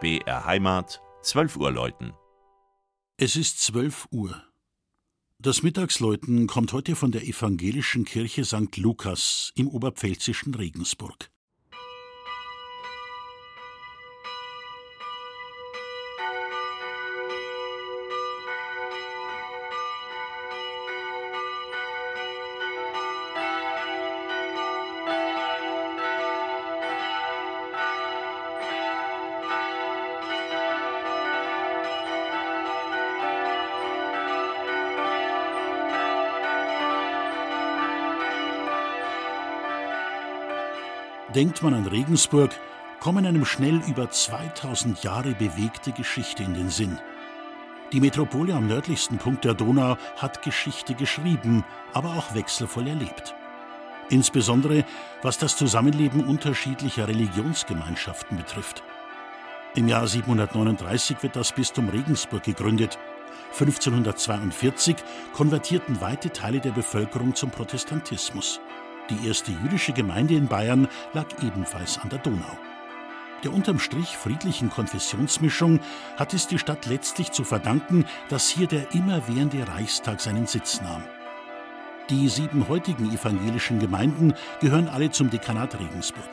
BR Heimat, 12 Uhr läuten. Es ist 12 Uhr. Das Mittagsläuten kommt heute von der evangelischen Kirche St. Lukas im oberpfälzischen Regensburg. Denkt man an Regensburg, kommen einem schnell über 2000 Jahre bewegte Geschichte in den Sinn. Die Metropole am nördlichsten Punkt der Donau hat Geschichte geschrieben, aber auch wechselvoll erlebt. Insbesondere was das Zusammenleben unterschiedlicher Religionsgemeinschaften betrifft. Im Jahr 739 wird das Bistum Regensburg gegründet. 1542 konvertierten weite Teile der Bevölkerung zum Protestantismus. Die erste jüdische Gemeinde in Bayern lag ebenfalls an der Donau. Der unterm Strich friedlichen Konfessionsmischung hat es die Stadt letztlich zu verdanken, dass hier der immerwährende Reichstag seinen Sitz nahm. Die sieben heutigen evangelischen Gemeinden gehören alle zum Dekanat Regensburg.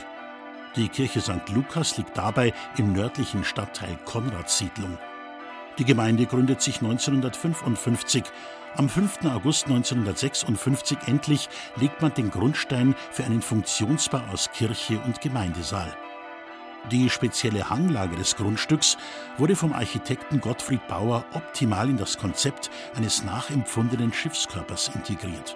Die Kirche St. Lukas liegt dabei im nördlichen Stadtteil Konradssiedlung. Die Gemeinde gründet sich 1955 am 5. August 1956 endlich legt man den Grundstein für einen Funktionsbau aus Kirche und Gemeindesaal. Die spezielle Hanglage des Grundstücks wurde vom Architekten Gottfried Bauer optimal in das Konzept eines nachempfundenen Schiffskörpers integriert.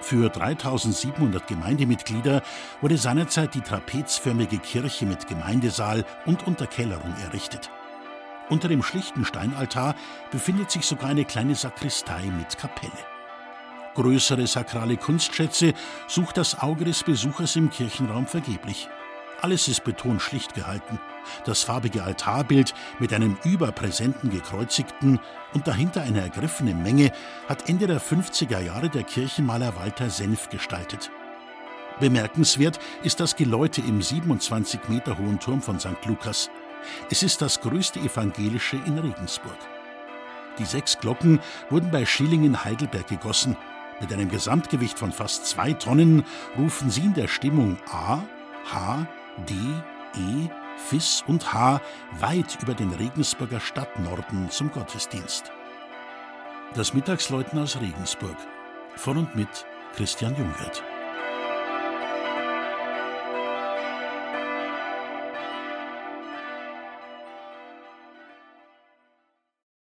Für 3700 Gemeindemitglieder wurde seinerzeit die trapezförmige Kirche mit Gemeindesaal und Unterkellerung errichtet. Unter dem schlichten Steinaltar befindet sich sogar eine kleine Sakristei mit Kapelle. Größere sakrale Kunstschätze sucht das Auge des Besuchers im Kirchenraum vergeblich. Alles ist betont schlicht gehalten. Das farbige Altarbild mit einem überpräsenten Gekreuzigten und dahinter eine ergriffene Menge hat Ende der 50er Jahre der Kirchenmaler Walter Senf gestaltet. Bemerkenswert ist das Geläute im 27 Meter hohen Turm von St. Lukas. Es ist das größte evangelische in Regensburg. Die sechs Glocken wurden bei Schillingen-Heidelberg gegossen. Mit einem Gesamtgewicht von fast zwei Tonnen rufen sie in der Stimmung A, H, D, E, Fis und H weit über den Regensburger Stadtnorden zum Gottesdienst. Das Mittagsläuten aus Regensburg. Von und mit Christian Jungwirth.